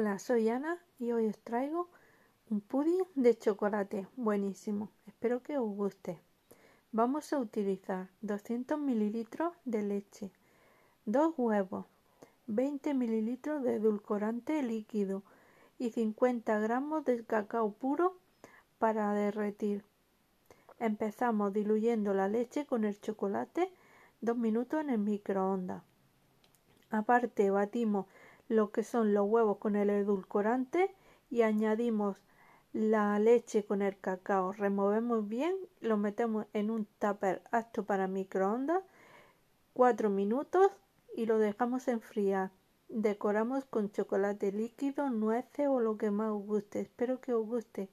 Hola, soy Ana y hoy os traigo un pudding de chocolate buenísimo. Espero que os guste. Vamos a utilizar 200 mililitros de leche, 2 huevos, 20 mililitros de edulcorante líquido y 50 gramos de cacao puro para derretir. Empezamos diluyendo la leche con el chocolate dos minutos en el microondas. Aparte batimos lo que son los huevos con el edulcorante y añadimos la leche con el cacao. Removemos bien, lo metemos en un tupper apto para microondas 4 minutos y lo dejamos enfriar. Decoramos con chocolate líquido, nueces o lo que más os guste. Espero que os guste.